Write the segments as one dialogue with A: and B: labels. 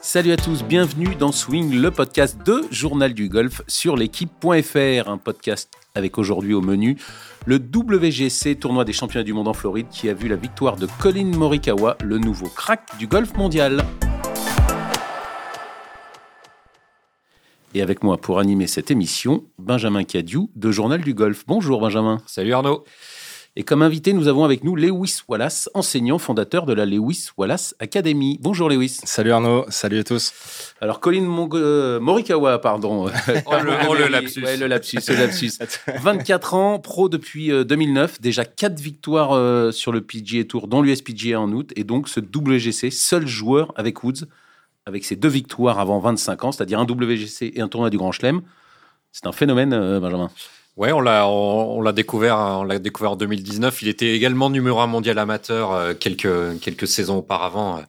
A: Salut à tous, bienvenue dans Swing, le podcast de Journal du Golf sur l'équipe.fr, un podcast avec aujourd'hui au menu le WGC, tournoi des championnats du monde en Floride, qui a vu la victoire de Colin Morikawa, le nouveau crack du golf mondial. Et avec moi pour animer cette émission, Benjamin Cadieu de Journal du Golf. Bonjour Benjamin.
B: Salut Arnaud.
A: Et comme invité, nous avons avec nous Lewis Wallace, enseignant fondateur de la Lewis Wallace Academy. Bonjour Lewis.
C: Salut Arnaud, salut à tous.
A: Alors Colin euh, Morikawa, pardon.
B: oh, le, lapsus.
A: Ouais, le lapsus, le lapsus. 24 ans, pro depuis 2009, euh, déjà 4 victoires euh, sur le PGA Tour, dont l'USPGA en août, et donc ce WGC, seul joueur avec Woods, avec ses deux victoires avant 25 ans, c'est-à-dire un WGC et un tournoi du Grand Chelem. C'est un phénomène, Benjamin.
B: Ouais, on l'a on, l'a découvert on l'a découvert en 2019. Il était également numéro un mondial amateur euh, quelques quelques saisons auparavant.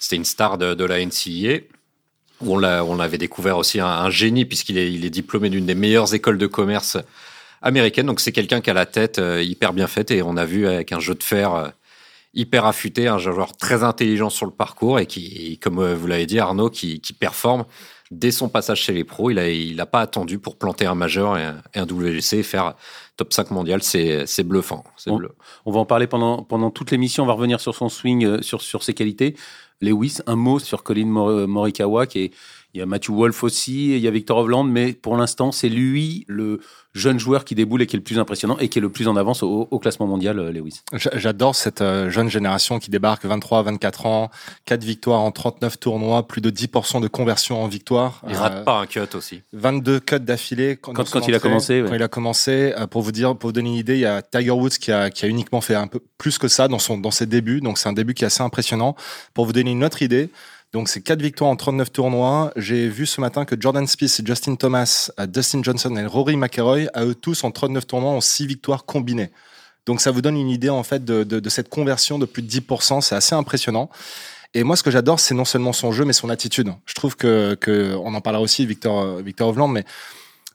B: C'était une star de, de la NCAA. On l'a on avait découvert aussi un, génie puisqu'il est il est diplômé d'une des meilleures écoles de commerce américaines. Donc c'est quelqu'un qui a la tête euh, hyper bien faite et on a vu avec un jeu de fer euh, hyper affûté, un joueur très intelligent sur le parcours et qui, comme vous l'avez dit, Arnaud, qui, qui performe dès son passage chez les pros, il n'a il a pas attendu pour planter un majeur et un, WGC et faire top 5 mondial. C'est bluffant.
A: On, on, va en parler pendant, pendant toute l'émission. On va revenir sur son swing, euh, sur, sur ses qualités. Lewis, un mot sur Colin Morikawa qui est il y a Matthew Wolf aussi, il y a Victor Hovland, mais pour l'instant, c'est lui le jeune joueur qui déboule et qui est le plus impressionnant et qui est le plus en avance au, classement mondial, euh, Lewis.
C: J'adore cette euh, jeune génération qui débarque 23 24 ans, 4 victoires en 39 tournois, plus de 10% de conversion en victoire.
B: Il rate euh, pas un cut aussi.
C: 22 cuts d'affilée
A: quand, quand, il a commencé.
C: Quand il a commencé, pour vous dire, pour vous donner une idée, il y a Tiger Woods qui a, qui a uniquement fait un peu plus que ça dans son dans ses débuts, donc c'est un début qui est assez impressionnant. Pour vous donner une autre idée, donc c'est quatre victoires en 39 tournois. J'ai vu ce matin que Jordan Spieth, Justin Thomas, euh, Dustin Johnson et Rory McIlroy, à eux tous en 39 tournois, ont six victoires combinées. Donc ça vous donne une idée en fait de, de, cette conversion de plus de 10%. C'est assez impressionnant. Et moi, ce que j'adore, c'est non seulement son jeu, mais son attitude. Je trouve que, que on en parlera aussi, Victor, Victor Hovland, mais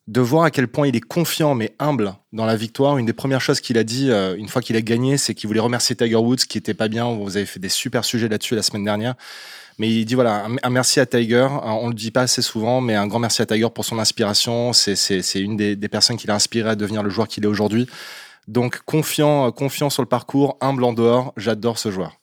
C: de voir à quel point il est confiant mais humble dans la victoire. Une des premières choses qu'il a dit euh, une fois qu'il a gagné, c'est qu'il voulait remercier Tiger Woods, qui était pas bien. Vous avez fait des super sujets là-dessus la semaine dernière. Mais il dit voilà, un, merci à Tiger. On le dit pas assez souvent, mais un grand merci à Tiger pour son inspiration. C'est une des, personnes qui l'a inspiré à devenir le joueur qu'il est aujourd'hui. Donc confiant, confiant sur le parcours, humble en dehors. J'adore ce joueur.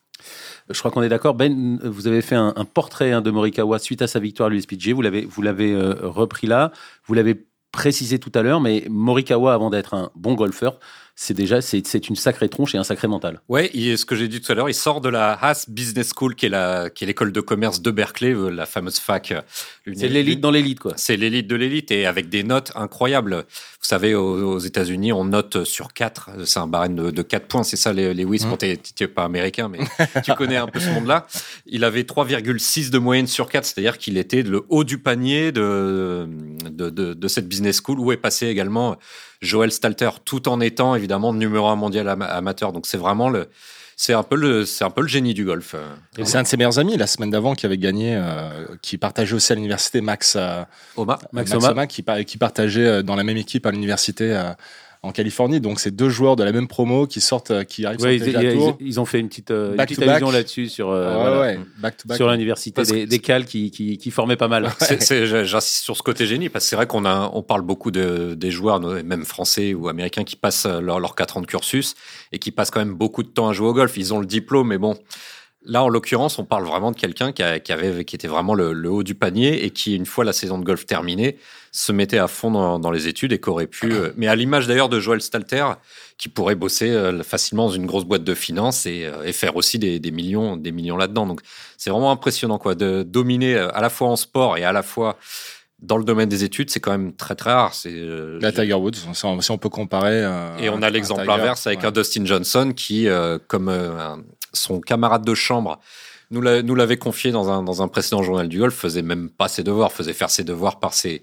A: Je crois qu'on est d'accord. Ben, vous avez fait un, portrait hein, de Morikawa suite à sa victoire à l'USPG. Vous l'avez, vous l'avez euh, repris là. Vous l'avez précisé tout à l'heure, mais Morikawa, avant d'être un bon golfeur, c'est déjà c'est une sacrée tronche et un sacré mental.
B: Ouais, ce que j'ai dit tout à l'heure, il sort de la Haas Business School, qui est la qui est l'école de commerce de Berkeley, euh, la fameuse fac. Euh,
A: c'est l'élite dans l'élite, quoi.
B: C'est l'élite de l'élite et avec des notes incroyables. Vous savez, aux, États-Unis, on note sur 4. C'est un barème de, de 4 points. C'est ça, les, les Wiz, mmh. tu n'es pas américain, mais tu connais un peu ce monde-là. Il avait 3,6 de moyenne sur 4, c'est-à-dire qu'il était le haut du panier de, de, de, de cette business school où est passé également Joël Stalter, tout en étant évidemment numéro un mondial amateur. Donc c'est vraiment le, c'est un peu le, c'est un peu le génie du golf. Euh.
C: c'est un de ses meilleurs amis la semaine d'avant qui avait gagné, euh, qui partageait aussi à l'université Max, euh,
A: Oma,
C: Max, Oma. qui, qui partageait dans la même équipe à l'université en Californie. Donc, c'est deux joueurs de la même promo qui sortent, euh, qui arrivent
A: ouais, sur ils, ils, ont fait une petite, euh, une petite allusion là-dessus sur, euh, sur l'université des, des qui, qui, qui, formaient pas mal.
B: J'insiste sur ce côté génie parce que c'est vrai qu'on a, on parle beaucoup de, des joueurs, même français ou américains, qui passent leurs leur 4 ans de cursus et qui passent quand même beaucoup de temps à jouer au golf. Ils ont le diplôme, mais bon. Là, en l'occurrence, on parle vraiment de quelqu'un qui, qui, avait, qui était vraiment le, le, haut du panier et qui, une fois la saison de golf terminée, se mettait à fond dans, les études et qu'aurait pu, euh, mais à l'image d'ailleurs de Joël Stalter, qui pourrait bosser euh, facilement dans une grosse boîte de finances et, euh, et faire aussi des, des, millions, des millions là-dedans. Donc, c'est vraiment impressionnant, quoi, de dominer à la fois en sport et à la fois dans le domaine des études, c'est quand même très très rare. C'est
C: la Tiger Woods, si on peut comparer.
B: et on a l'exemple inverse avec un Dustin Johnson qui, comme son camarade de chambre nous l'avait confié dans un, précédent journal du golf, faisait même pas ses devoirs, faisait faire ses devoirs par ses,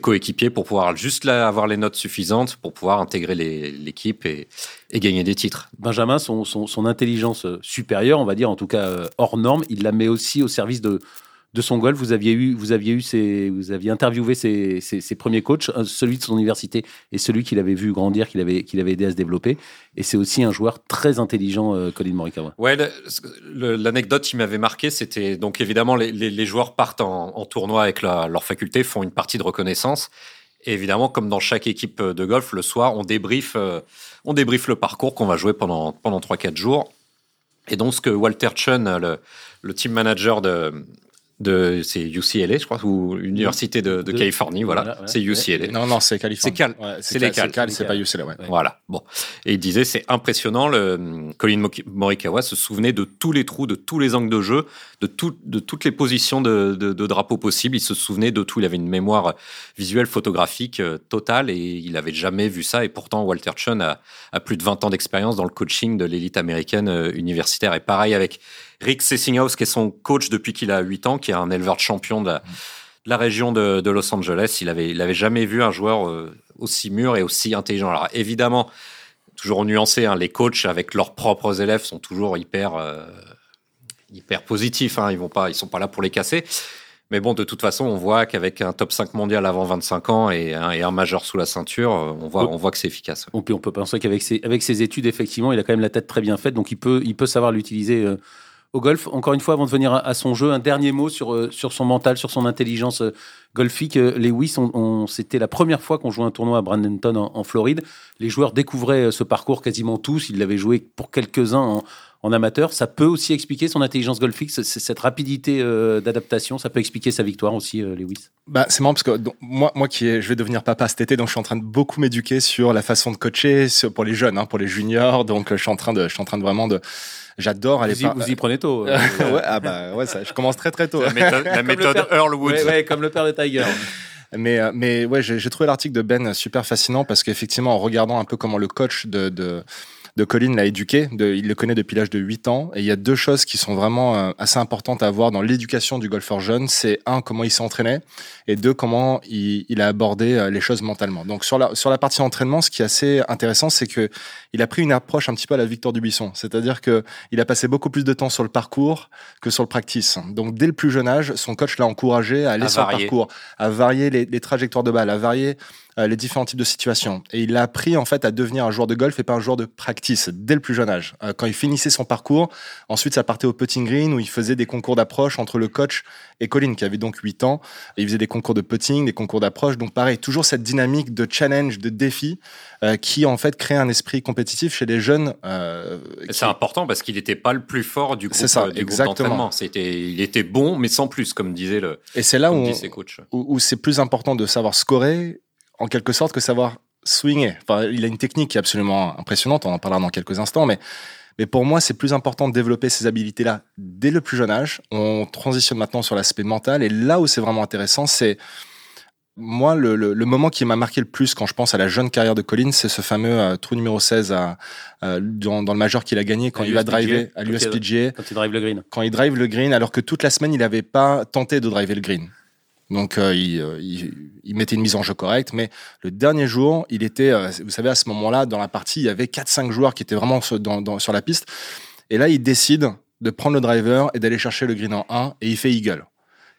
B: coéquipiers pour pouvoir juste là, avoir les notes suffisantes pour pouvoir intégrer l'équipe et, gagner des titres.
A: Benjamin, son, son, son, intelligence supérieure, on va dire en tout cas euh, hors norme, il la met aussi au service de, de son golf. Vous aviez eu, vous aviez eu ses, vous aviez interviewé ses, ses, premiers coachs, celui de son université et celui qu'il avait vu grandir, qu'il avait, qu'il avait aidé à se développer. Et c'est aussi un joueur très intelligent, Colin Morikawa.
B: Ouais, l'anecdote qui m'avait marqué, c'était donc évidemment les, les, joueurs partent en, en tournoi avec leur faculté, font une partie de reconnaissance. Et évidemment, comme dans chaque équipe de golf, le soir, on débriefe, on débriefe le parcours qu'on va jouer pendant, pendant 3-4 jours. Et donc, ce que Walter Chun, le, le team manager de, de c'est UCLA, je crois, ou l'université de, de, Californie, voilà. c'est UCLA.
C: Non, non, c'est Californie.
B: C'est Cal. c'est les Cal.
C: C'est pas UCLA, ouais.
B: Voilà. Bon. Et il disait, c'est impressionnant. Le Colin Morikawa se souvenait de tous les trous, de tous les angles de jeu, de tout, de toutes les positions de, de, de drapeau possibles. Il se souvenait de tout. Il avait une mémoire visuelle, photographique euh, totale, et il avait jamais vu ça. Et pourtant, Walter Chun a, a plus de 20 ans d'expérience dans le coaching de l'élite américaine euh, universitaire. Et pareil avec Rick Sessinghaus, qui est son coach depuis qu'il a 8 ans, qui est un éleveur champion de la, région de, Los Angeles. Il avait, il avait jamais vu un joueur euh, aussi mûr et aussi intelligent. Alors évidemment, toujours nuancé, hein, les coachs avec leurs propres élèves sont toujours hyper, euh, hyper positifs. Hein, ils vont pas, ils sont pas là pour les casser. Mais bon, de toute façon, on voit qu'avec un top 5 mondial avant 25 ans et un, et un majeur sous la ceinture, euh, on voit, on voit que c'est efficace.
A: on peut penser qu'avec ses, avec ses études, effectivement, il a quand même la tête très bien faite, donc il peut, il peut savoir l'utiliser au golf. Encore une fois, avant de venir à, son jeu, un dernier mot sur, euh, sur son mental, sur son intelligence euh, golfique. Euh, Lewis, on, c'était la première fois qu'on jouait un tournoi à Brandenton en, Floride. Les joueurs découvraient ce parcours quasiment tous. Ils l'avaient joué pour quelques-uns en, amateur. Ça peut aussi expliquer son intelligence golfique, cette rapidité d'adaptation. Ça peut expliquer sa victoire aussi, Lewis.
C: Bah, c'est marrant parce que moi, moi qui est, je vais devenir papa cet été, donc je suis en train de beaucoup m'éduquer sur la façon de coacher pour les jeunes, hein, pour les juniors. Donc je suis en train de, je suis en train de vraiment de J'adore aller.
A: Vous, y, vous y prenez tôt.
C: Euh. ouais, ah bah ouais, ça, je commence très très tôt.
B: La méthode, la méthode Earl Woods.
A: Ouais, ouais, comme le père de Tiger.
C: Mais, euh, mais ouais, j'ai trouvé l'article de Ben super fascinant parce qu'effectivement, en regardant un peu comment le coach de, de de Colin l'a éduqué. De, il le connaît depuis l'âge de 8 ans. Et il y a deux choses qui sont vraiment euh, assez importantes à voir dans l'éducation du golfeur jeune. C'est un, comment il s'est entraîné. Et deux, comment il, il, a abordé euh, les choses mentalement. Donc sur la, sur la partie entraînement, ce qui est assez intéressant, c'est que il a pris une approche un petit peu à la Victor Dubuisson. C'est-à-dire que il a passé beaucoup plus de temps sur le parcours que sur le practice. Donc dès le plus jeune âge, son coach l'a encouragé à aller sur le parcours, à varier les, les trajectoires de balle, à varier les différents types de situations. Et il a appris en fait à devenir un joueur de golf et pas un joueur de practice dès le plus jeune âge. Euh, quand il finissait son parcours, ensuite ça partait au putting green où il faisait des concours d'approche entre le coach et Colin qui avait donc 8 ans. Et il faisait des concours de putting, des concours d'approche. Donc pareil, toujours cette dynamique de challenge, de défi euh, qui en fait crée un esprit compétitif chez les jeunes.
B: Euh, c'est important parce qu'il n'était pas le plus fort du groupe,
C: ça, exactement.
B: C'était, il était bon mais sans plus comme disait le.
C: Et c'est là où, où c'est plus important de savoir scorer en quelque sorte que savoir swinger. Enfin, il a une technique qui est absolument impressionnante, on en parlera dans quelques instants, mais, mais pour moi, c'est plus important de développer ces habilités-là dès le plus jeune âge. On transitionne maintenant sur l'aspect mental, et là où c'est vraiment intéressant, c'est moi, le, le, moment qui m'a marqué le plus quand je pense à la jeune carrière de Collins, c'est ce fameux euh, trou numéro 16 à, dans, dans, le majeur qu'il a gagné quand il va driver à l'USPGA.
A: Quand il drive le green.
C: Quand il drive le green, alors que toute la semaine, il n'avait pas tenté de driver le green. Donc euh, il, euh, il, il, mettait une mise en jeu correcte, mais le dernier jour, il était, euh, vous savez, à ce moment-là, dans la partie, il y avait 4-5 joueurs qui étaient vraiment sur, la piste. Et là, il décide de prendre le driver et d'aller chercher le green en 1 et il fait eagle.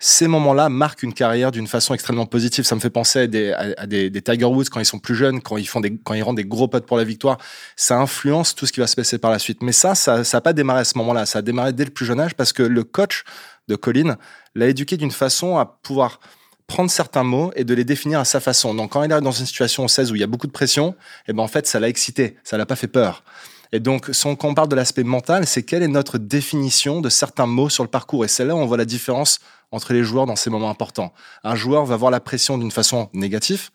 C: Ces moments-là marquent une carrière d'une façon extrêmement positive. Ça me fait penser à des, à, des, Tiger Woods quand ils sont plus jeunes, quand ils font des, quand ils rendent des gros potes pour la victoire. Ça influence tout ce qui va se passer par la suite. Mais ça, ça n'a pas démarré à ce moment-là. Ça a démarré dès le plus jeune âge parce que le coach de Colin l'a éduqué d'une façon à pouvoir prendre certains mots et de les définir à sa façon. Donc quand il est dans une situation au 16 où il y a beaucoup de pression, eh ben en fait ça l'a excité, ça l'a pas fait peur. Et donc, quand on parle de l'aspect mental, c'est quelle est notre définition de certains mots sur le parcours? Et c'est là où on voit la différence entre les joueurs dans ces moments importants. Un joueur va voir la pression d'une façon négative,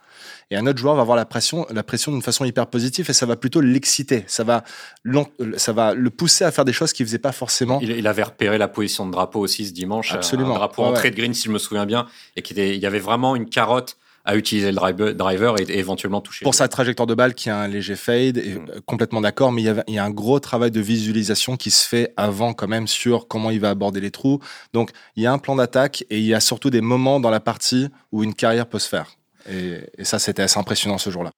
C: et un autre joueur va avoir la pression, la pression d'une façon hyper positive et ça va plutôt l'exciter. Ça va, ça va le pousser à faire des choses qu'il faisait pas forcément.
B: Il, avait repéré la position de drapeau aussi ce dimanche.
C: Absolument.
B: Un drapeau entrée de green, si je me souviens bien, et qu'il il y avait vraiment une carotte à utiliser le driver et, éventuellement toucher.
C: Pour sa trajectoire de balle qui a un léger fade, et mm. complètement d'accord, mais il y, a, il y, a, un gros travail de visualisation qui se fait avant quand même sur comment il va aborder les trous. Donc il y a un plan d'attaque et il y a surtout des moments dans la partie où une carrière peut se faire. Et, ça, c'était assez impressionnant ce jour-là.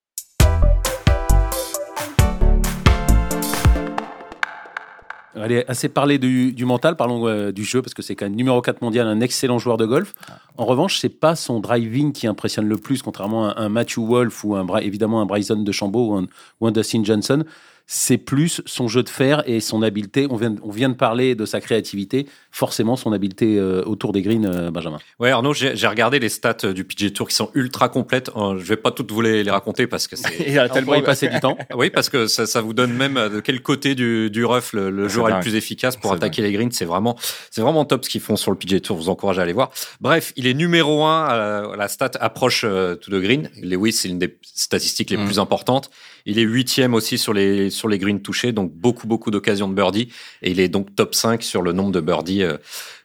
A: Allez, assez parler du, du mental, parlons euh, du jeu, parce que c'est quand même numéro 4 mondial, un excellent joueur de golf. En revanche, c'est pas son driving qui impressionne le plus, contrairement à un Matthew Wolf ou un, évidemment un Bryson de Chambaud ou un, ou un Dustin Johnson. C'est plus son jeu de fer et son habileté. On vient, on vient de parler de sa créativité, forcément son habileté euh, autour des greens, euh, Benjamin.
B: Ouais, Arnaud, j'ai j'ai regardé les stats euh, du PG Tour qui sont ultra complètes. Euh, Je vais pas toutes vous les, les raconter parce que c'est.
C: Il a tellement
A: y passer du temps.
B: Oui, parce que ça, ça vous donne même euh, de quel côté du, du rough le, le
C: C'est
B: joueur est le
C: dingue.
B: plus efficace pour attaquer les greens. C'est vraiment, c'est vraiment top ce qu'ils font sur le PGA Tour. Je vous encourage à aller voir. Bref, il est numéro un. euh, la stat approche euh, to the green. Lewis, c'est une des statistiques les
C: Mm.
B: plus importantes. Il est huitième aussi sur les sur les greens touchés, donc beaucoup beaucoup d'occasions de birdie. Et il est donc top 5 sur le nombre de birdies euh,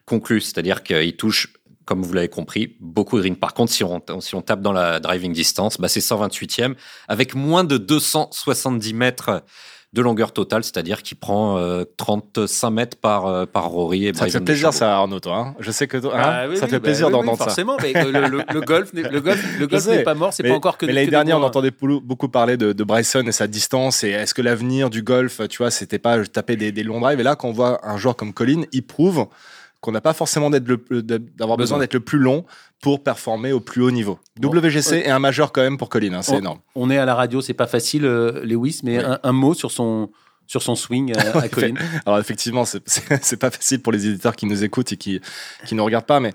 B: conclus, c'est-à-dire qu'il touche comme vous l'avez compris, beaucoup de greens. Par contre, si on, si on tape dans la driving distance, bah c'est 128e, avec moins de 270 mètres de longueur totale, c'est-à-dire qu'il prend euh, 35 mètres par, euh, par Rory et
C: Ça te fait plaisir, ça, Arnaud, toi. hein? Je sais que toi, hein,
A: Ah oui,
C: ça
A: oui,
C: te fait
A: bah
C: plaisir
A: oui, oui,
C: d'entendre ça.
A: Forcément, mais le, le- le golf, n'est- le golf, le golf n'est pas mort. C'est pas encore que.
C: mais l'année dernière, on
A: points.
C: entendait beaucoup beaucoup parler de, de Bryson et sa distance. Et est-ce que l'avenir du golf, tu vois, c'était pas taper des, des longs drives. Et là, quand on voit un joueur comme Colin, il prouve qu'on n'a pas forcément d'être le- de- d'avoir besoin d'être le plus long pour performer au plus haut niveau. WGC est un majeur quand même pour Colin, hein, c'est énorme.
A: On est à la radio, c'est pas facile, euh, Lewis, mais
C: Oui.
A: un, un mot sur son sur son swing euh, à Colin.
C: Alors effectivement, c'est- pas facile pour les éditeurs qui nous écoutent et qui qui nous regardent pas, mais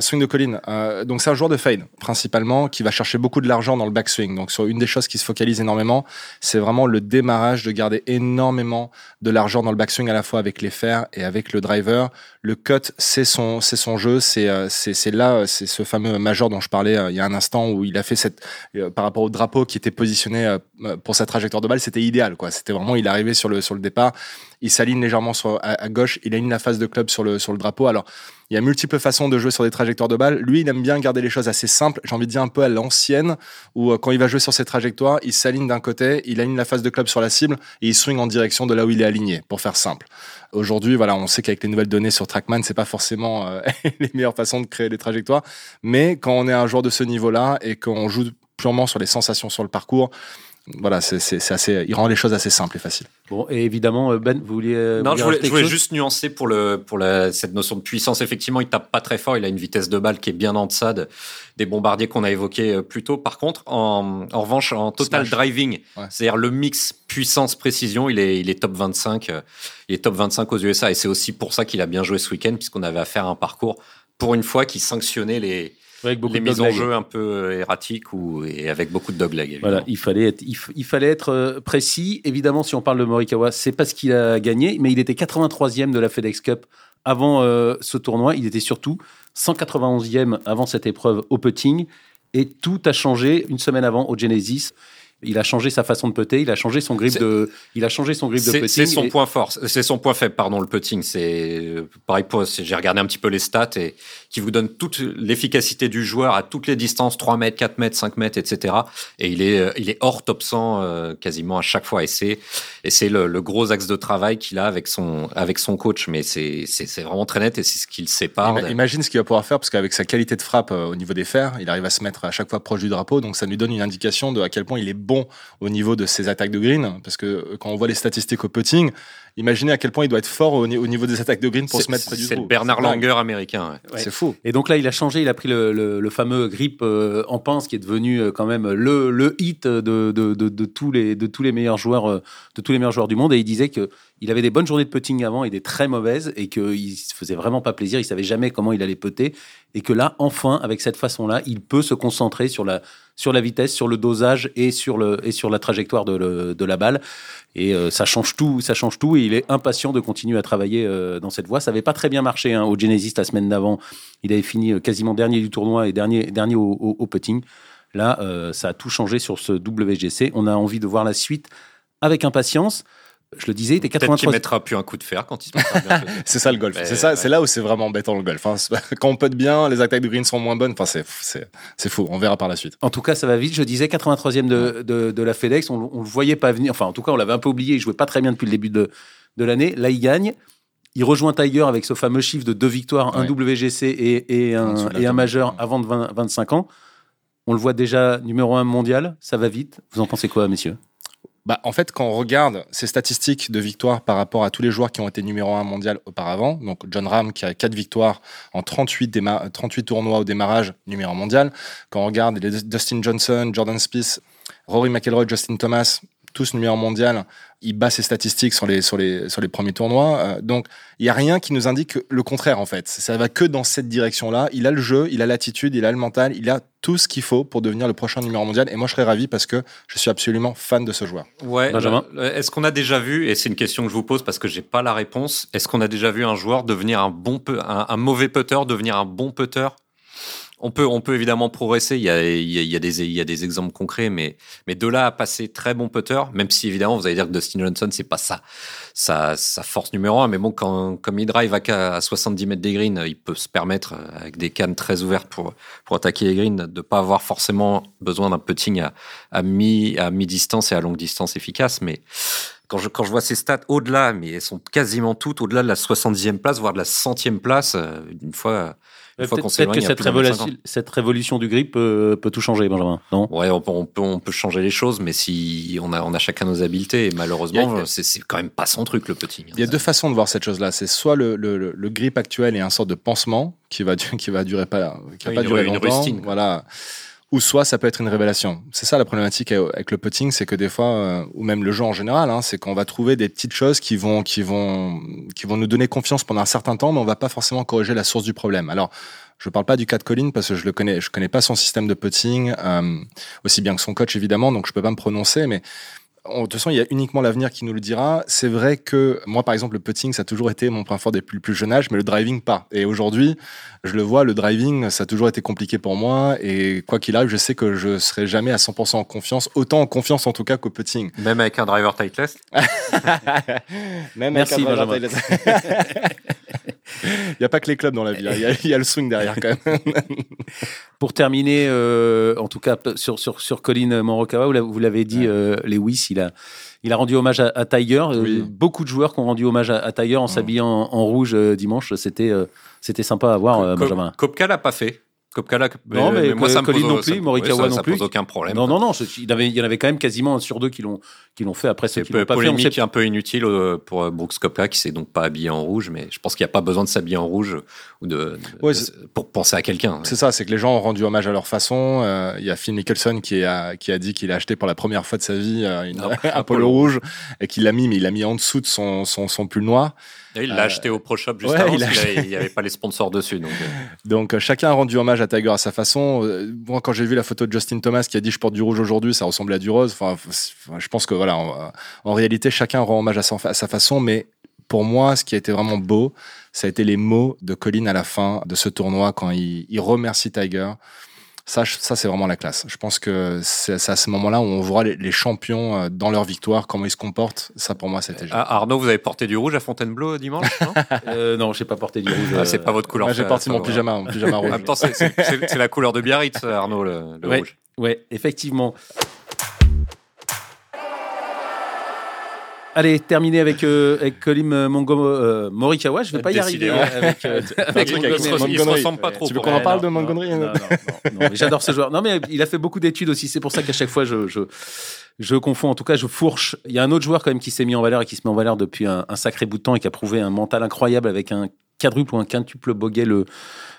C: swing de Colin. euh, donc c'est un joueur de fade principalement qui va chercher beaucoup de l'argent dans le backswing. Donc sur une des choses qui se focalise énormément, c'est vraiment le démarrage de garder énormément de l'argent dans le backswing à la fois avec les fers et avec le driver. Le cut, c'est son c'est son jeu, c'est euh, c'est là, c'est ce fameux major dont je parlais euh, il y a un instant où il a fait cette euh, par rapport au drapeau qui était positionné pour sa trajectoire de balle, c'était idéal quoi. C'était vraiment il arrivé sur le sur le départ, il s'aligne légèrement sur, à, gauche, il aligne la face de club sur le, sur le drapeau. Alors, il y a multiples façons de jouer sur des trajectoires de balles. Lui, il aime bien garder les choses assez simples. J'ai envie de dire un peu à l'ancienne, où euh, quand il va jouer sur ses trajectoires, il s'aligne d'un côté, il aligne la face de club sur la cible et il swing en direction de là où il est aligné, pour faire simple. Aujourd'hui, voilà, on sait qu'avec les nouvelles données sur Trackman, c'est pas forcément euh, les meilleures façons de créer des trajectoires. Mais quand on est un joueur de ce niveau-là et qu'on joue purement sur les sensations sur le parcours, voilà, c'est c'est- c'est assez, il rend les choses assez simples et faciles.
A: Bon, et évidemment, euh, Ben, vous vouliez. euh,
B: Non,
A: vous
B: je voulais, je juste nuancer pour, le, pour la, cette notion de puissance. Effectivement, il tape pas très fort. Il a une vitesse de balle qui est bien en deçà de- des bombardiers qu'on a évoqués euh, plus tôt. Par contre, en, en revanche, en total
C: Smash.
B: driving,
C: Ouais.
B: c'est-à-dire le mix puissance-précision, il est, il est top 25. euh, il est top 25 aux USA. Et c'est aussi pour ça qu'il a bien joué ce week-end, puisqu'on avait à faire un parcours, pour une fois, qui sanctionnait les,
A: Avec beaucoup
B: les
A: de
B: mises en jeu un peu euh, erratiques ou, et avec beaucoup de dogleg.
A: Voilà, il fallait être, il, fallait être euh, précis. Évidemment, si on parle de Morikawa, c'est parce qu'il a gagné, mais il était 83e de la FedEx Cup avant euh, ce tournoi. Il était surtout 191e avant cette épreuve au putting. Et tout a changé une semaine avant au Genesis. Il a changé sa façon de putter, il a changé son grip de, il a changé son grip de
B: C'est
A: putting.
B: c'est son
A: et-
B: point fort, c'est son point faible, pardon, le putting. C'est pareil pour, j'ai regardé un petit peu les stats et qui vous donne toute l'efficacité du joueur à toutes les distances, 3 mètres, 4 mètres, 5 mètres, etc. Et il est, il est hors top 100 euh, quasiment à chaque fois. Et c'est, et c'est le, le gros axe de travail qu'il a avec son, avec son coach. Mais c'est, c'est, vraiment très net et c'est ce qui le sépare.
C: Ima- Imagine ce qu'il va pouvoir faire, parce qu'avec sa qualité de frappe euh, au niveau des fers, il arrive à se mettre à chaque fois proche du drapeau, donc ça nous donne une indication de à quel point il est bon au niveau de ses attaques de green, parce que euh, quand on voit les statistiques au putting, imaginez à quel point il doit être fort au, ni- au niveau des attaques de green pour
B: C'est-
C: se mettre près du
B: C'est le. Bernard. Langer américain. ouais.
A: Ouais.
C: C'est fou.
A: Et donc là, il a changé, il a pris le, le- le fameux grip euh, en pince qui est devenu euh, quand même le, le hit de, de, de, de tous les, de tous les meilleurs joueurs euh, de tous les meilleurs joueurs du monde. Et il disait que il avait des bonnes journées de putting avant et des très mauvaises et qu'il se faisait vraiment pas plaisir. Il savait jamais comment il allait putter et que là, enfin, avec cette façon-là, il peut se concentrer sur la sur la vitesse, sur le dosage et sur le et sur la trajectoire de, la balle. Et euh, ça change tout, ça change tout. Et il est impatient de continuer à travailler euh, dans cette voie. Ça avait pas très bien marché hein, au Genesis la semaine d'avant. Il avait fini euh, quasiment dernier du tournoi et dernier dernier au, au- putting. Là, ça a tout changé sur ce WGC. On a envie de voir la suite avec impatience. Je le disais, il était
B: Peut-être qu'il
A: 83.
B: mettra plus un coup de fer quand il se mettra bien.
C: C'est ça le golf. C'est ça,
B: ouais.
C: c'est là où c'est vraiment embêtant le golf. hein. Quand on putt bien, les attaques de green sont moins bonnes. Enfin, c'est, c'est, c'est fou. On verra par la suite.
A: En tout cas, ça va vite. Je disais 83e de, de, de la FedEx. On, on le voyait pas venir. Enfin, en tout cas, on l'avait un peu oublié. Il jouait pas très bien depuis le début de, de l'année. Là, il gagne. Il rejoint Tiger avec ce fameux chiffre de deux victoires, un. WGC et, et un, et un majeur avant de 20 25 ans. On le voit déjà numéro un mondial. Ça va vite. Vous en pensez quoi, messieurs?
C: Bah, en fait, quand on regarde ces statistiques de victoires par rapport à tous les joueurs qui ont été numéro 1 mondial auparavant, donc John Ram qui a 4 victoires en 38, 38 tournois au démarrage, numéro 1 mondial. Quand on regarde les Dustin Johnson, Jordan Spieth, Rory McIlroy, Justin Thomas, tous numéro mondial, il bat ses statistiques sur les, sur les, sur les premiers tournois. Euh, donc, il n'y a rien qui nous indique le contraire, en fait. Ça va que dans cette direction-là. Il a le jeu, il a l'attitude, il a le mental, il a tout ce qu'il faut pour devenir le prochain numéro mondial. Et moi, je serais ravi parce que je suis absolument fan de ce joueur.
B: Ouais, Benjamin. Est-ce qu'on a déjà vu, et c'est une question que je vous pose parce que j'ai pas la réponse, est-ce qu'on a déjà vu un joueur devenir un bon, un, un mauvais putter, devenir un bon putter on peut, on peut évidemment progresser. Il y a, il y a, des, il y a des exemples concrets, mais, mais de là à passer très bon putter, même si évidemment vous allez dire que Dustin Johnson c'est pas ça, sa, sa force numéro un. Mais bon, quand, comme il drive à, 70 mètres des greens, il peut se permettre avec des cannes très ouvertes pour, pour attaquer les greens, de pas avoir forcément besoin d'un putting à, à mi, à mi distance et à longue distance efficace. Mais quand je, quand je vois ces stats au-delà, mais elles sont quasiment toutes au-delà de la 70e place, voire de la centième place, euh, une fois
A: Peut-être que cette révolution, cette révolution, du grip peut, peut, tout changer, Benjamin. Non?
B: Ouais, on peut, on, peut, changer les choses, mais si on a, on a chacun nos habiletés, et malheureusement, c'est quand même pas son truc le petit.
C: Il y a deux façons de voir cette chose-là. C'est soit le, le, le, grip actuel est un sorte de pansement qui va, qui va durer pas, qui va pas durer longtemps. Voilà ou soit ça peut être une révélation. C'est ça la problématique avec le putting, c'est que des fois, euh, ou même le jeu en général, hein, c'est qu'on va trouver des petites choses qui vont, qui vont, qui vont nous donner confiance pendant un certain temps, mais on va pas forcément corriger la source du problème. Alors, je parle pas du cas de Colin parce que je le connais, je connais pas son système de putting euh, aussi bien que son coach évidemment, donc je peux pas me prononcer, mais de toute façon, il y a uniquement l'avenir qui nous le dira. C'est vrai que moi, par exemple, le putting, ça a toujours été mon point fort depuis le plus jeune âge, mais le driving pas. Et aujourd'hui, je le vois, le driving, ça a toujours été compliqué pour moi. Et quoi qu'il arrive, je sais que je serai jamais à 100% en confiance, autant en confiance en tout cas qu'au putting.
B: Même avec un driver tightless
A: Même Merci, avec un driver
C: Il n'y a pas que les clubs dans la vie, hein. il y, a le swing derrière quand même.
A: Pour terminer, euh, en tout cas sur, sur, sur Colin Morokawa, vous l'avez dit, euh, Lewis, il a, il a rendu hommage à, Tiger. Euh, beaucoup de joueurs qui ont rendu hommage à, Tiger en s'habillant en, rouge dimanche. C'était c'était sympa à voir, Benjamin.
B: Kopka l'a pas fait.
A: Kopkala, non, mais, moi, ça me pose, non plus, Morikawa non plus.
B: pose aucun problème.
A: Non, non, non, il, avait, il y en avait quand même quasiment un sur deux qui l'ont, qui l'ont fait après ce qui l'ont
B: pas fait. un peu inutile euh, pour euh, Brooks Kopka qui s'est donc pas habillé en rouge, mais je pense qu'il n'y a pas besoin de s'habiller en rouge ou de, pour penser à quelqu'un.
C: C'est ça, c'est que les gens ont rendu hommage à leur façon. Euh, il y a Phil Mickelson qui a, qui a dit qu'il a acheté pour la première fois de sa vie une, un polo rouge et qu'il l'a mis, mais il l'a mis en dessous de son, son, son pull noir
B: il l'a acheté au Pro Shop juste avant, il n'y avait pas les sponsors dessus. Donc, euh.
C: donc euh, chacun a rendu hommage à Tiger à sa façon. Euh, moi, quand j'ai vu la photo de Justin Thomas qui a dit je porte du rouge aujourd'hui, ça ressemblait à du rose. Enfin, je pense que voilà, en, réalité, chacun rend hommage à, à sa façon, mais pour moi, ce qui a été vraiment beau, ça a été les mots de Colin à la fin de ce tournoi quand il, il remercie Tiger. Ça, ça c'est vraiment la classe. Je pense que c'est à ce moment-là où on voit les, champions euh, dans leur victoire, comment ils se comportent. Ça, pour moi, c'était
B: génial. Ah, Arnaud, vous avez porté du rouge à Fontainebleau dimanche
A: Non, euh, non j'ai pas porté du rouge.
B: Ah, c'est pas votre couleur.
C: j'ai porté mon pyjama, mon pyjama rouge.
B: c'est la couleur de Biarritz, Arnaud, le, rouge.
A: Oui, effectivement. Allez, terminer avec, euh, avec Colin Mongo, euh, Morikawa. Je vais pas y arriver. Hein, avec,
B: euh, avec il, se, ressemble pas trop.
C: Tu veux qu'on en parle de Montgomery
A: Non, non, non, J'adore ce joueur. Non, mais il a fait beaucoup d'études aussi. C'est pour ça qu'à chaque fois, je, je, je confonds. En tout cas, je fourche. Il y a un autre joueur quand même qui s'est mis en valeur et qui se met en valeur depuis un, un sacré bout de temps et qui a prouvé un mental incroyable avec un quadruple ou un quintuple bogey le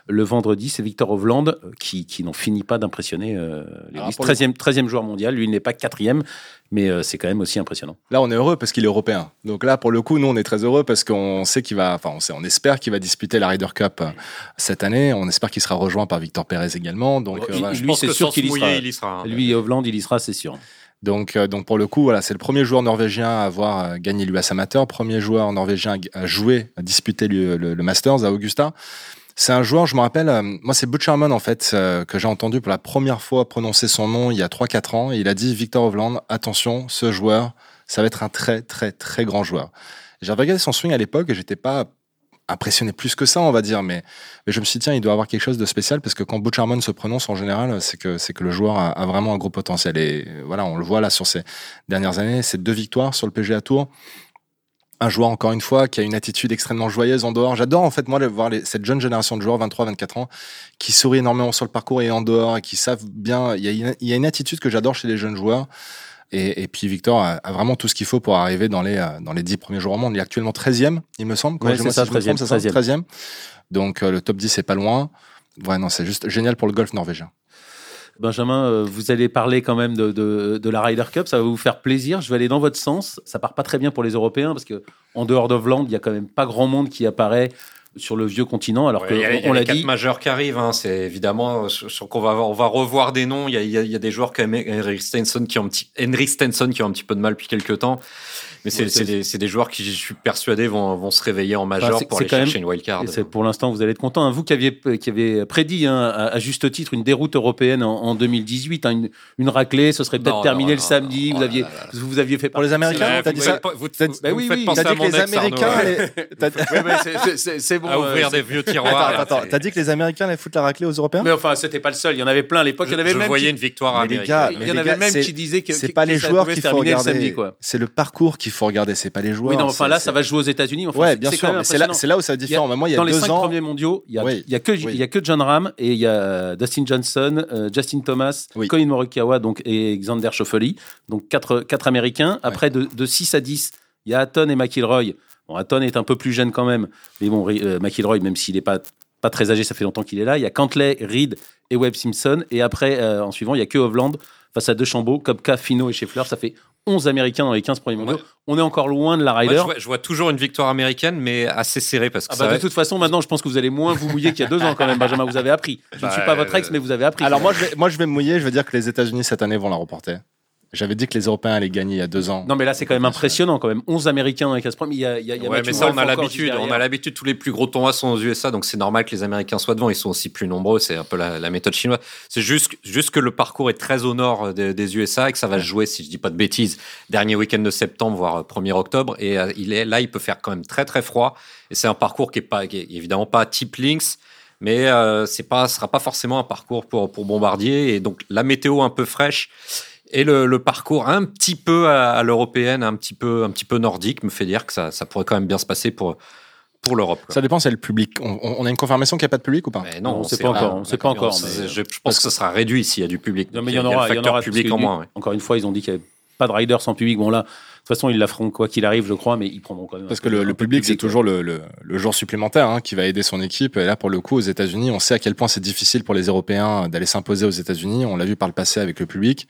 A: le vendredi, c'est Victor Hovland euh, qui, qui n'en finit pas d'impressionner euh, les 13e, 13e joueur mondial. Lui, il n'est pas quatrième, mais euh, c'est quand même aussi impressionnant.
C: Là, on est heureux parce qu'il est européen. Donc là, pour le coup, nous, on est très heureux parce qu'on sait qu'il va, enfin, on, sait, on espère qu'il va disputer la Ryder Cup cette année. On espère qu'il sera rejoint par Victor Pérez également. Donc,
A: lui, c'est sûr qu'il y, y, sera. Hein. Lui, Hovland, il y sera, c'est sûr.
C: Donc, donc pour le coup, voilà, c'est le premier joueur norvégien à avoir gagné l'US Amateur, premier joueur norvégien à jouer, à disputer le, le Masters à Augusta. C'est un joueur, je me rappelle, euh, moi c'est Butcherman en fait, euh, que j'ai entendu pour la première fois prononcer son nom il y a 3-4 ans. il a dit Victor Hovland, attention, ce joueur, ça va être un très très très grand joueur. J'ai regardé son swing à l'époque et j'étais pas impressionné plus que ça, on va dire, mais, mais je me suis dit, tiens, il doit avoir quelque chose de spécial parce que quand Butcherman se prononce en général, c'est que, c'est que le joueur a, a, vraiment un gros potentiel. Et voilà, on le voit là sur ces dernières années, c'est deux victoires sur le PGA Tour un joueur encore une fois qui a une attitude extrêmement joyeuse en dehors. J'adore en fait moi de voir cette jeune génération de joueurs 23-24 ans qui sourient énormément sur le parcours et en dehors et qui savent bien. Il y a une, il y a une attitude que j'adore chez les jeunes joueurs. Et, et puis Victor a, a vraiment tout ce qu'il faut pour arriver dans les, euh, dans les 10 premiers jours au monde. Il est actuellement 13e, il me semble.
A: Ouais, c'est ça,
C: si je me trompe,
A: 13e,
C: c'est ça 13e. Donc euh, le top 10 est pas loin. Ouais, non, c'est juste génial pour le golf norvégien.
A: Benjamin, euh, vous allez parler quand même de, de, de la Ryder Cup, ça va vous faire plaisir. Je vais aller dans votre sens. Ça part pas très bien pour les Européens parce que en dehors d'Ovland, il y a quand même pas grand monde qui apparaît sur le vieux continent, alors
B: Ouais,
A: que
B: y a, il y a
A: on
B: les
A: l'a
B: quatre
A: dit.
B: majeurs qui arrivent. Hein. C'est évidemment sur, sur qu'on va avoir- on va revoir des noms. Il y a, il y a- il y a des joueurs comme Henry Stenson qui ont un petit Henry Stenson qui ont un petit peu de mal depuis quelques temps. Mais c'est
A: Ouais,
B: des, des joueurs qui, je suis persuadé, vont, vont se réveiller en majeur
A: Enfin, c'est-
B: pour aller chercher
A: même-
B: une wildcard.
A: Pour l'instant, vous allez être content. hein. Vous qui aviez, qui avez prédit hein, à, à juste titre une déroute européenne en, en 2018, hein, une, une raclée, ce serait peut-être terminé
B: non,
A: le
B: non,
A: samedi.
B: non,
A: vous aviez, vous, vous aviez fait
C: Pour les Américains, t'as dit ça
B: Vous,
A: Bah
B: vous
A: oui, oui,
B: penser
C: T'as
B: à
C: dit que les Américains.
A: c'est- bon.
B: à ouvrir
A: euh,
B: des vieux tiroirs.
C: Attends, t'as dit que les Américains allaient foutre la raclée aux Européens
A: Mais enfin, c'était pas le seul. Il y en avait plein à l'époque. Il y en avait
B: je
A: même
B: voyais
A: qui-
B: une victoire américaine.
A: il y en avait même qui disaient que
C: C'est pas les joueurs qu'il faut regarder. C'est le parcours qu'il faut regarder. C'est pas les joueurs.
A: Oui, non, enfin là, ça va jouer aux États-Unis. Enfin,
C: Ouais, bien sûr. C'est là, où ça va différent. Mais moi, il y a
A: dans les cinq
C: ans.
A: premiers mondiaux, il y a,
C: Oui,
A: il y a que
C: oui.
A: il y a que John Ram et il y a Dustin Johnson, euh, Justin Thomas,
C: Oui.
A: Colin Morikawa donc et Xander Schauffele, donc quatre quatre américains. Après de, de 6 à 10, il y a Hatton et McIlroy. Bon, Hatton est un peu plus jeune quand même, mais bon, euh, McIlroy, même s'il n'est pas pas très âgé, ça fait longtemps qu'il est là. Il y a Cantley, Reed et Webb Simpson. Et après, euh, en suivant, il y a que Hovland face à deux Chambeau, Kopka, Fino et Scheffler. Ça fait 11 Américains dans les 15 premiers mondiaux.
B: Ouais.
A: On est encore loin de la Ryder.
B: je, vois, je vois toujours une victoire américaine, mais assez serrée parce que
A: Ah bah, de toute façon, maintenant, je pense que vous allez moins vous mouiller qu'il y a deux ans quand même, Benjamin. Vous avez appris. Je ne
B: Bah,
A: suis pas votre ex,
B: euh,
A: mais vous avez appris.
C: Alors moi, je vais, moi, je vais me mouiller. Je vais dire que les États-Unis cette année vont la remporter. J'avais dit que les Européens allaient gagner il y a deux ans.
A: non, mais là, c'est quand même impressionnant, quand même. 11 Américains dans les 15 premiers. Il y a, il y a, il y a
B: Ouais, mais ça, on a l'habitude. On a l'habitude. Tous les plus gros tournois sont aux USA, donc c'est normal que les Américains soient devant. Ils sont aussi plus nombreux. C'est un peu la, la méthode chinoise. C'est juste, juste que le parcours est très au nord des, des USA et que ça va se jouer, si je dis pas de bêtises, dernier week-end de septembre, voire 1er octobre. Et euh, il est là, il peut faire quand même très très froid. Et c'est un parcours qui est pas, qui est évidemment pas type Lynx. Mais euh, c'est pas, sera pas forcément un parcours pour, pour bombardier. Et donc la météo un peu fraîche et le, le parcours un petit peu à, à l'européenne, un petit peu, un petit peu nordique, me fait dire que ça, ça pourrait quand même bien se passer pour, pour l'Europe.
C: Ça dépend, c'est le public. On, on a une confirmation qu'il n'y a pas de public ou pas?
B: Mais
A: Non, on
B: non,
A: sait
B: c'est
A: pas encore, on sait pas encore,
B: C'est-
A: mais-
B: je, je pense que ça sera réduit s'il y a du public.
A: Non, mais il y en aura. Il y en aura
B: public en moins. ouais.
A: Encore une fois, ils ont dit qu'il n'y avait pas de Ryder sans public. Bon, là, de toute façon, ils la feront quoi qu'il arrive, je crois, mais ils prendront quand même.
C: Parce que le, public, c'est toujours le, le, le jour supplémentaire hein, qui va aider son équipe. Et là, pour le coup, aux États-Unis, on sait à quel point c'est difficile pour les Européens d'aller s'imposer aux États-Unis. On l'a vu par le passé avec le public.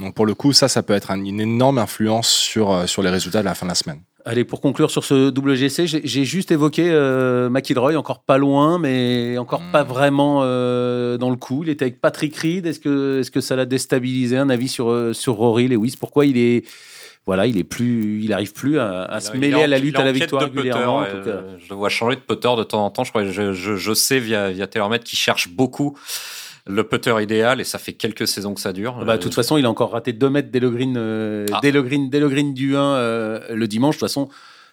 C: Donc, pour le coup, ça, ça peut être un- une énorme influence sur, euh, sur les résultats de la fin de la semaine.
A: Allez, pour conclure sur ce WGC, j'ai j'ai juste évoqué euh, McIlroy, encore pas loin, mais encore
C: Hmm.
A: pas vraiment euh, dans le coup. Il était avec Patrick Reed. Est-ce que, est-ce que ça l'a déstabilisé Un avis sur, euh, sur Rory Lewis? Pourquoi il est. Voilà, il est plus, il arrive plus à, à se mêler
B: est en-
A: à la lutte,
B: est
A: à la victoire
B: de putter,
A: régulièrement. en
B: ouais.
A: tout cas.
B: Je le vois changer de putter de temps en temps. Je, crois, je, je, je sais via, via TaylorMade qu'il cherche beaucoup le putter idéal et ça fait quelques saisons que ça dure.
A: Bah, de toute façon, il a encore raté 2 mètres dès le green, euh,
B: Ah.
A: dès le green, dès le green du 1 euh, le dimanche. De toute façon,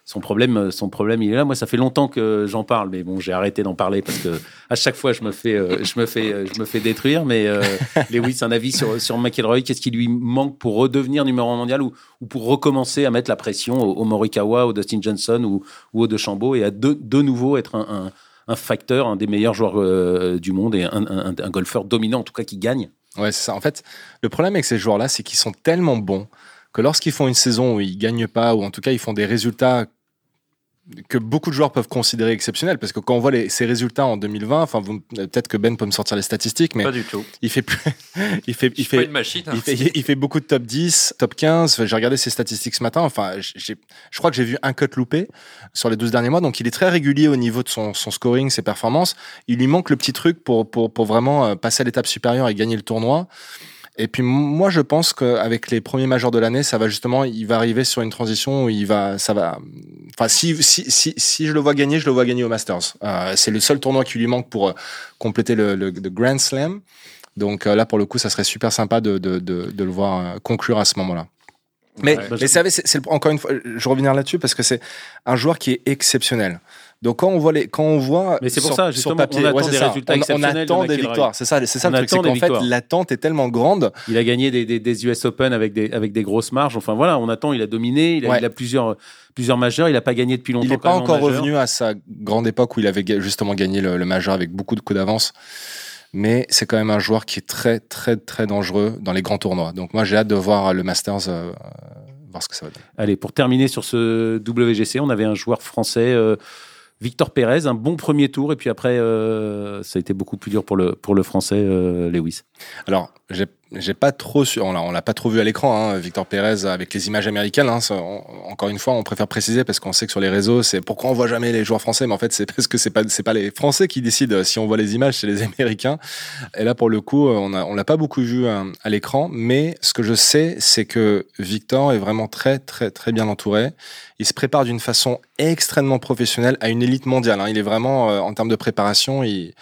A: son problème, son problème, il est là. Moi, ça fait longtemps que j'en parle, mais bon, j'ai arrêté d'en parler parce que à chaque fois, je me fais, euh, je me fais, euh, je me fais détruire. Mais euh, Lewis, un avis sur sur McIlroy, qu'est-ce qui lui manque pour redevenir numéro 1 mondial ou, ou pour recommencer à mettre la pression au, au Morikawa, au Dustin Johnson ou, ou au DeChambeau et à de, de nouveau être un, un, un facteur, un des meilleurs joueurs euh, du monde et un, un, golfeur dominant, en tout cas qui gagne.
C: Ouais, c'est ça. En fait, le problème avec ces joueurs-là, c'est qu'ils sont tellement bons que lorsqu'ils font une saison où ils gagnent pas, ou en tout cas ils font des résultats que beaucoup de joueurs peuvent considérer exceptionnels, parce que quand on voit les, ces résultats en 2020, enfin peut-être que Ben peut me sortir les statistiques, mais
B: Pas du tout.
C: il fait plus, il fait, il
B: machine. hein.
C: il fait, il fait beaucoup de top 10, top 15. Enfin, J'ai regardé ses statistiques ce matin. Enfin, je crois que j'ai vu un cut loupé sur les 12 derniers mois. Donc, il est très régulier au niveau de son, son scoring, ses performances. Il lui manque le petit truc pour, pour, pour vraiment euh, passer à l'étape supérieure et gagner le tournoi. Et puis, moi, je pense qu'avec les premiers majors de l'année, ça va justement, il va arriver sur une transition où il va, ça va, enfin, si, si, si, si je le vois gagner, je le vois gagner au Masters. Euh, c'est le seul tournoi qui lui manque pour euh, compléter le, le, le Grand Slam. Donc euh, là, pour le coup, ça serait super sympa de, de, de, de le voir euh, conclure à ce moment-là. Mais,
B: Ouais.
C: mais c'est, c'est le- encore une fois, je reviens là-dessus parce que c'est un joueur qui est exceptionnel. Donc quand on voit les, quand on voit
A: Mais c'est pour
C: sur,
A: ça, justement,
C: papier,
A: on attend
C: ouais,
A: des
C: ça.
A: résultats
C: on,
A: exceptionnels
C: attend des victoires. C'est ça, c'est ça
A: On
C: le truc, c'est qu'en fait l'attente est tellement grande.
A: Il a gagné des, des, des US Open avec des, avec des grosses marges. Enfin voilà, on attend, il a dominé, il a,
C: Ouais.
A: il a plusieurs, plusieurs majeurs, il n'a pas gagné depuis longtemps.
C: Il n'est pas
A: en
C: encore revenu à sa grande époque où il avait justement gagné le, le majeur avec beaucoup de coups d'avance. mais c'est quand même un joueur qui est très, très, très dangereux dans les grands tournois. Donc moi, j'ai hâte de voir le Masters, euh, voir ce que ça va donner.
A: Allez, pour terminer sur ce WGC, on avait un joueur français. Euh, Victor Pérez, un bon premier tour, et puis après, euh, ça a été beaucoup plus dur pour le, pour le français Lewis.
C: Alors, j'ai j'ai pas trop su, on l'a pas trop vu à l'écran, hein, Victor Pérez avec les images américaines. Hein, encore une fois, on préfère préciser parce qu'on sait que sur les réseaux, c'est pourquoi on voit jamais les joueurs français, mais en fait, c'est parce que c'est pas c'est pas les Français qui décident si on voit les images, c'est les Américains. Et là, pour le coup, on a on l'a pas beaucoup vu euh, à l'écran, mais ce que je sais, c'est que Victor est vraiment très très très bien entouré. Il se prépare d'une façon extrêmement professionnelle à une élite mondiale. Hein. Il est vraiment euh, en termes de préparation, il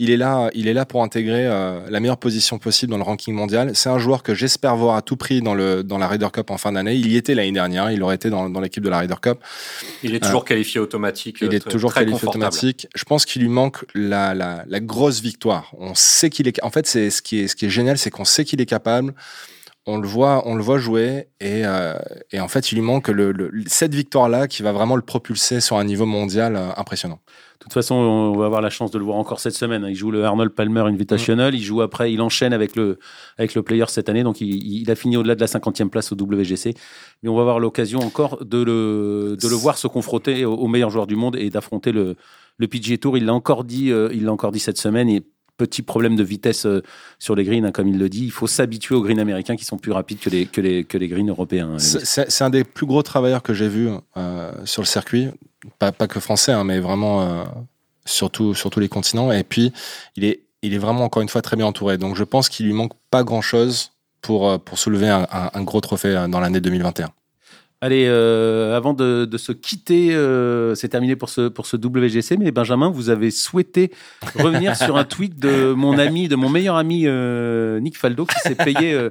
C: il est là, il est là pour intégrer euh, la meilleure position possible dans le ranking mondial. C'est un joueur que j'espère voir à tout prix dans, le, dans la Ryder Cup en fin d'année. Il y était l'année dernière, il aurait été dans, dans l'équipe de la Ryder Cup.
B: Il est toujours euh, qualifié automatique.
C: Il est toujours qualifié automatique. Je pense qu'il lui manque la, la, la, grosse victoire. On sait qu'il est. En fait, c'est ce qui est ce qui est génial, c'est qu'on sait qu'il est capable on le voit, on le voit jouer et, euh, et en fait, il lui manque le, le, cette victoire-là qui va vraiment le propulser sur un niveau mondial euh, impressionnant.
A: De toute façon, on va avoir la chance de le voir encore cette semaine. Il joue le Arnold Palmer Invitational, il joue après, il enchaîne avec le, avec le player cette année, donc il, il a fini au-delà de la 50e place au WGC. Mais on va avoir l'occasion encore de le, de le voir se confronter aux, meilleurs joueurs du monde et d'affronter le, le PGA Tour. Il l'a encore dit, euh, il l'a encore dit cette semaine et petit problème de vitesse euh, sur les greens, hein, comme il le dit. Il faut s'habituer aux greens américains qui sont plus rapides que les, que les, que les greens européens. Hein,
C: c'est un des plus gros travailleurs que j'ai vu euh, sur le circuit. Pas, pas que français, hein, mais vraiment euh, sur, sur tous les continents. Et puis, il est, il est vraiment, encore une fois, très bien entouré. Donc, je pense qu'il lui manque pas grand-chose pour, pour soulever un, un gros trophée dans l'année 2021.
A: Allez, euh, avant de, de, se quitter, euh, c'est terminé pour ce, pour ce WGC, mais Benjamin, vous avez souhaité revenir sur un tweet de mon ami, de mon meilleur ami euh, Nick Faldo, qui s'est payé euh,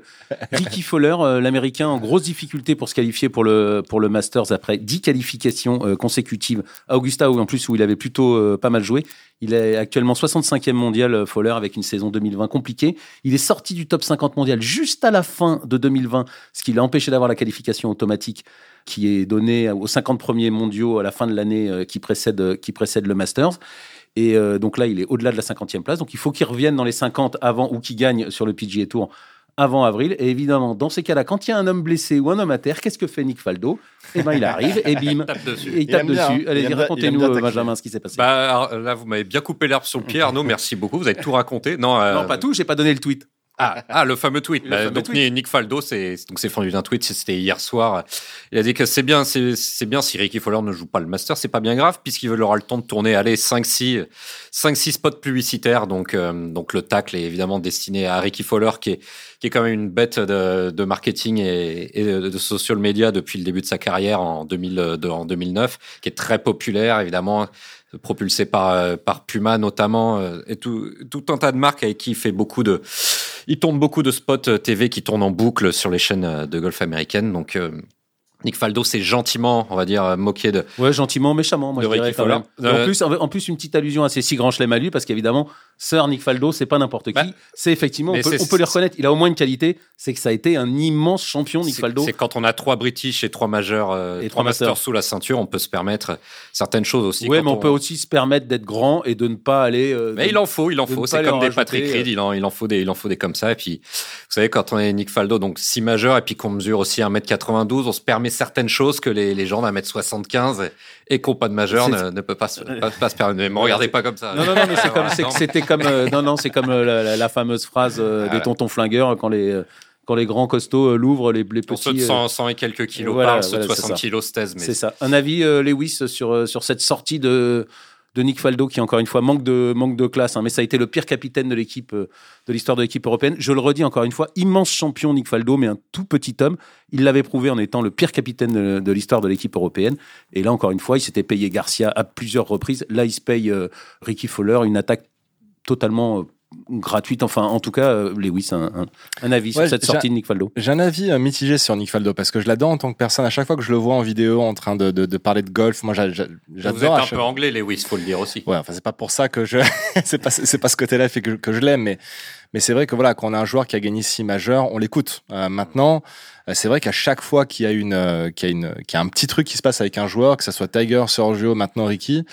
A: Ricky Fowler, euh, l'américain, en grosse difficulté pour se qualifier pour le, pour le Masters après 10 qualifications consécutives à Augusta, où en plus où il avait plutôt pas mal joué. Il est actuellement 65e mondial euh, Fowler avec une saison 2020 compliquée. Il est sorti du top 50 mondial juste à la fin de 2020, ce qui l'a empêché d'avoir la qualification automatique qui est donnée aux 50 premiers mondiaux à la fin de l'année euh, qui précède, euh, qui précède le Masters. Et donc là, il est au-delà de la 50e place. Donc il faut qu'il revienne dans les 50 avant ou qu'il gagne sur le PGA Tour avant avril. Et évidemment, dans ces cas-là, quand il y a un homme blessé ou un homme à terre, qu'est-ce que fait Nick Faldo? Eh ben, il arrive et bim, il tape dessus. Et il tape dessus. Allez, racontez-nous, euh, Benjamin, ce qui s'est passé.
B: Bah, là, vous m'avez bien coupé l'herbe sur le pied, Arnaud. Merci beaucoup. Vous avez tout raconté. Non,
A: euh, non pas tout. J'ai pas donné le tweet.
B: Ah, ah, le fameux tweet. Bah, donc Nick Faldo, c'est donc c'est fendu d'un tweet. C'était hier soir. Il a dit que c'est bien, c'est bien si Ricky Fowler ne joue pas le Master, c'est pas bien grave puisqu'il aura le temps de tourner, allez 5 6 5 6 spots publicitaires. Donc euh, donc le tacle est évidemment destiné à Ricky Fowler qui est qui est quand même une bête de, de marketing et, et, de social media depuis le début de sa carrière en 2000 en 2009, qui est très populaire évidemment propulsé par euh, par Puma notamment euh, et tout tout un tas de marques avec qui il fait beaucoup de il tourne beaucoup de spots euh, TV qui tournent en boucle sur les chaînes euh, de golf américaines. Donc, euh, Nick Faldo s'est gentiment, on va dire, moqué de.
A: Ouais, gentiment, méchamment, moi je dirais quand même. En, plus, en plus, une petite allusion à ces six grands chelems à lui, parce qu'évidemment, Sir Nick Faldo, c'est pas n'importe qui. Bah, c'est effectivement, on peut, on peut, le reconnaître. Il a au moins une qualité, c'est que ça a été un immense champion, Nick Faldo.
B: C'est quand on a trois British et trois majeurs, et trois, masters. sous la ceinture, on peut se permettre certaines choses aussi.
A: Oui, mais on, peut aussi se permettre d'être grand et de ne pas aller.
B: mais il en faut, il en faut. C'est comme des Patrick Reed, il en, il en faut des, il en faut des comme ça. Et puis, vous savez, quand on est Nick Faldo, donc six majeurs, et puis qu'on mesure aussi 1m92, on se permet certaines choses que les, les gens d'un mètre 75 et qu'on pas de majeur ne, ne, peut pas se, pas, se permettre. Ne me regardez pas comme ça.
A: Non, non, non, mais c'est comme, c'était comme, euh, non, non, c'est comme euh, la, fameuse phrase euh, des tontons flingueurs quand les, quand les grands costauds l'ouvrent, les, les petits.
B: ceux de 100, 100 et quelques kilos voilà, parlent, ceux de 60 kilos se taisent.
A: C'est ça. Un avis, Lewis, sur, sur cette sortie de, de Nick Faldo, qui encore une fois manque de, manque de classe, hein, mais ça a été le pire capitaine de l'équipe, euh, de l'histoire de l'équipe européenne. Je le redis encore une fois, immense champion Nick Faldo, mais un tout petit homme. Il l'avait prouvé en étant le pire capitaine de, l'histoire de l'équipe européenne. Et là, encore une fois, il s'était payé Garcia à plusieurs reprises. Là, il se paye euh, Ricky Fowler, une attaque totalement euh, gratuite. Enfin, en tout cas, euh, Lewis, un, un, avis sur cette sortie de Nick Faldo.
C: J'ai un avis euh, mitigé sur Nick Faldo parce que je l'adore en tant que personne. À chaque fois que je le vois en vidéo en train de, de, de parler de golf, moi j'adore. Vous
B: êtes un peu anglais, Lewis, faut le dire aussi.
C: Ouais, enfin c'est pas pour ça que je, c'est pas c'est pas ce côté-là fait que, que je l'aime, mais mais c'est vrai que voilà, quand on a un joueur qui a gagné six majeurs, on l'écoute. Euh, maintenant, c'est vrai qu'à chaque fois qu'il y a une, qu'il y a une, qu'il y a un petit truc qui se passe avec un joueur, que ce soit Tiger, Sergio, maintenant Ricky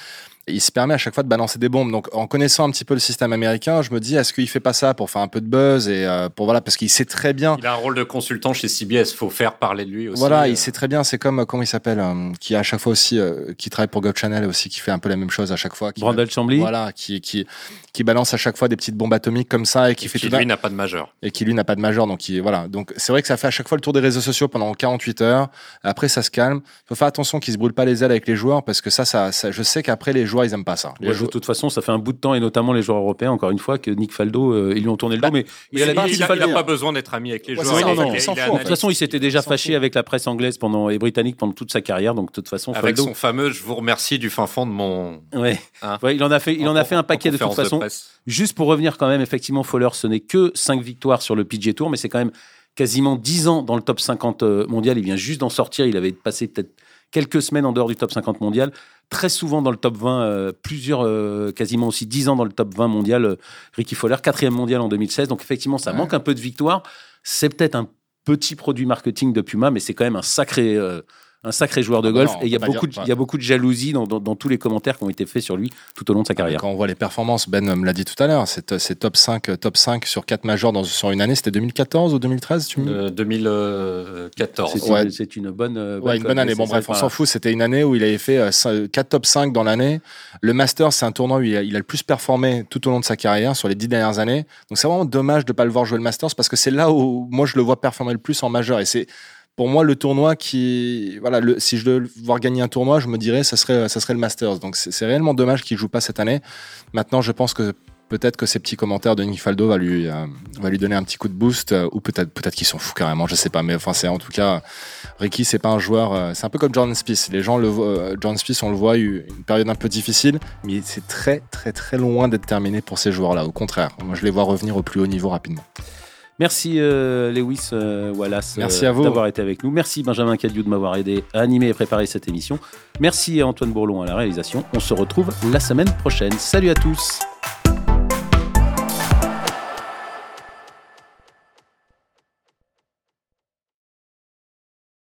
C: il se permet à chaque fois de balancer des bombes. Donc, en connaissant un petit peu le système américain, je me dis, est-ce qu'il fait pas ça pour faire un peu de buzz et euh, pour voilà, parce qu'il sait très bien.
B: Il a un rôle de consultant chez CBS. Faut faire parler de lui aussi.
C: Voilà,
B: euh.
C: il sait très bien. C'est comme comment il s'appelle, euh, qui à chaque fois aussi, euh, qui travaille pour God Channel aussi, qui fait un peu la même chose à chaque fois. Qui,
A: Brandel Chambly.
C: Voilà, qui, qui qui balance à chaque fois des petites bombes atomiques comme ça et qui
B: Et
C: fait
B: qui,
C: tout
B: lui n'a pas de majeur.
C: et qui lui n'a pas de majeur. Donc il, voilà. Donc c'est vrai que ça fait à chaque fois le tour des réseaux sociaux pendant 48 heures. Après ça se calme. Faut faire attention qu'ils se brûlent pas les ailes avec les joueurs parce que ça, ça, ça- je sais qu'après les joueurs ils aiment pas ça. Les
A: Ouais,
C: joueurs-
A: de toute façon, ça fait un bout de temps, et notamment les joueurs européens, encore une fois, que Nick Faldo, euh, ils lui ont tourné le dos. mais
B: Mais
A: il a
B: il,
A: l'habitude
B: il
A: de
B: a,
A: pas
B: besoin d'être ami avec les
C: Ouais,
B: joueurs. Il-
A: non, non, De toute façon, il s'était déjà fâché avec la presse anglaise pendant, et britannique pendant toute sa carrière. Donc, de toute façon,
B: Avec
A: Faldo.
B: son fameux, je vous remercie du fin fond de mon.
A: Ouais.
B: Hein.
A: Ouais, il en a fait, il en a fait un paquet de toute façon. Juste pour revenir quand même, effectivement, Fowler, ce n'est que 5 victoires sur le PGA Tour, mais c'est quand même quasiment 10 ans dans le top 50 euh, mondial. Il vient juste d'en sortir. Il avait passé peut-être quelques semaines en dehors du top 50 mondial. Très souvent dans le top 20, euh, plusieurs, euh, quasiment aussi 10 ans dans le top 20 mondial. euh, Ricky Fowler, quatrième mondial en 2016. Donc effectivement, ça
C: Ouais.
A: manque un peu de victoire. C'est peut-être un petit produit marketing de Puma, mais c'est quand même un sacré, un sacré joueur de
C: Ah bah
A: golf.
C: non,
A: et il y, a
C: on peut pas
A: beaucoup
C: dire-
A: de- il y a beaucoup de jalousie dans, dans- dans tous les commentaires qui ont été faits sur lui tout au long de sa carrière.
C: Quand on voit les performances, Ben me l'a dit tout à l'heure, c'est c'est top 5, euh, top 5 sur 4 majors dans, sur une année. C'était 2014 ou 2013 tu me...
B: Euh, 2014.
A: C'est
C: Ouais.
A: une, c'est une bonne, euh,
C: Ouais, une bonne année. Bon, bref, on s'en fout. C'était une année où il avait fait 4 top 5 dans l'année. Le Masters, c'est un tournoi où il a, il a le plus performé tout au long de sa carrière sur les 10 dernières années. Donc, c'est vraiment dommage de ne pas le voir jouer le Masters parce que c'est là où moi je le vois performer le plus en majeur. Et c'est pour moi le tournoi qui. Voilà, si je devais voir gagner un tournoi, je me dirais ça serait, ça serait le Masters. Donc, c'est réellement dommage qu'il joue pas cette année. Maintenant, je pense que. Peut-être que ces petits commentaires de Nick Faldo va lui, euh, va lui donner un petit coup de boost, euh, ou peut-être peut-être qu'ils sont fous carrément, je sais pas. Mais enfin, en tout cas, Ricky, c'est pas un joueur. euh, c'est un peu comme Jordan Spieth. Les gens le Jordan Spieth, on le voit, une période un peu difficile, mais c'est très, très, très loin d'être terminé pour ces joueurs-là. Au contraire, moi, je les vois revenir au plus haut niveau rapidement.
A: Merci euh, Lewis euh, Wallace
C: Merci
A: euh,
C: à vous.
A: d'avoir été avec nous. Merci Benjamin Cadieu de m'avoir aidé à animer et préparer cette émission. Merci à Antoine Bourlon à la réalisation. On se retrouve la semaine prochaine. Salut à tous.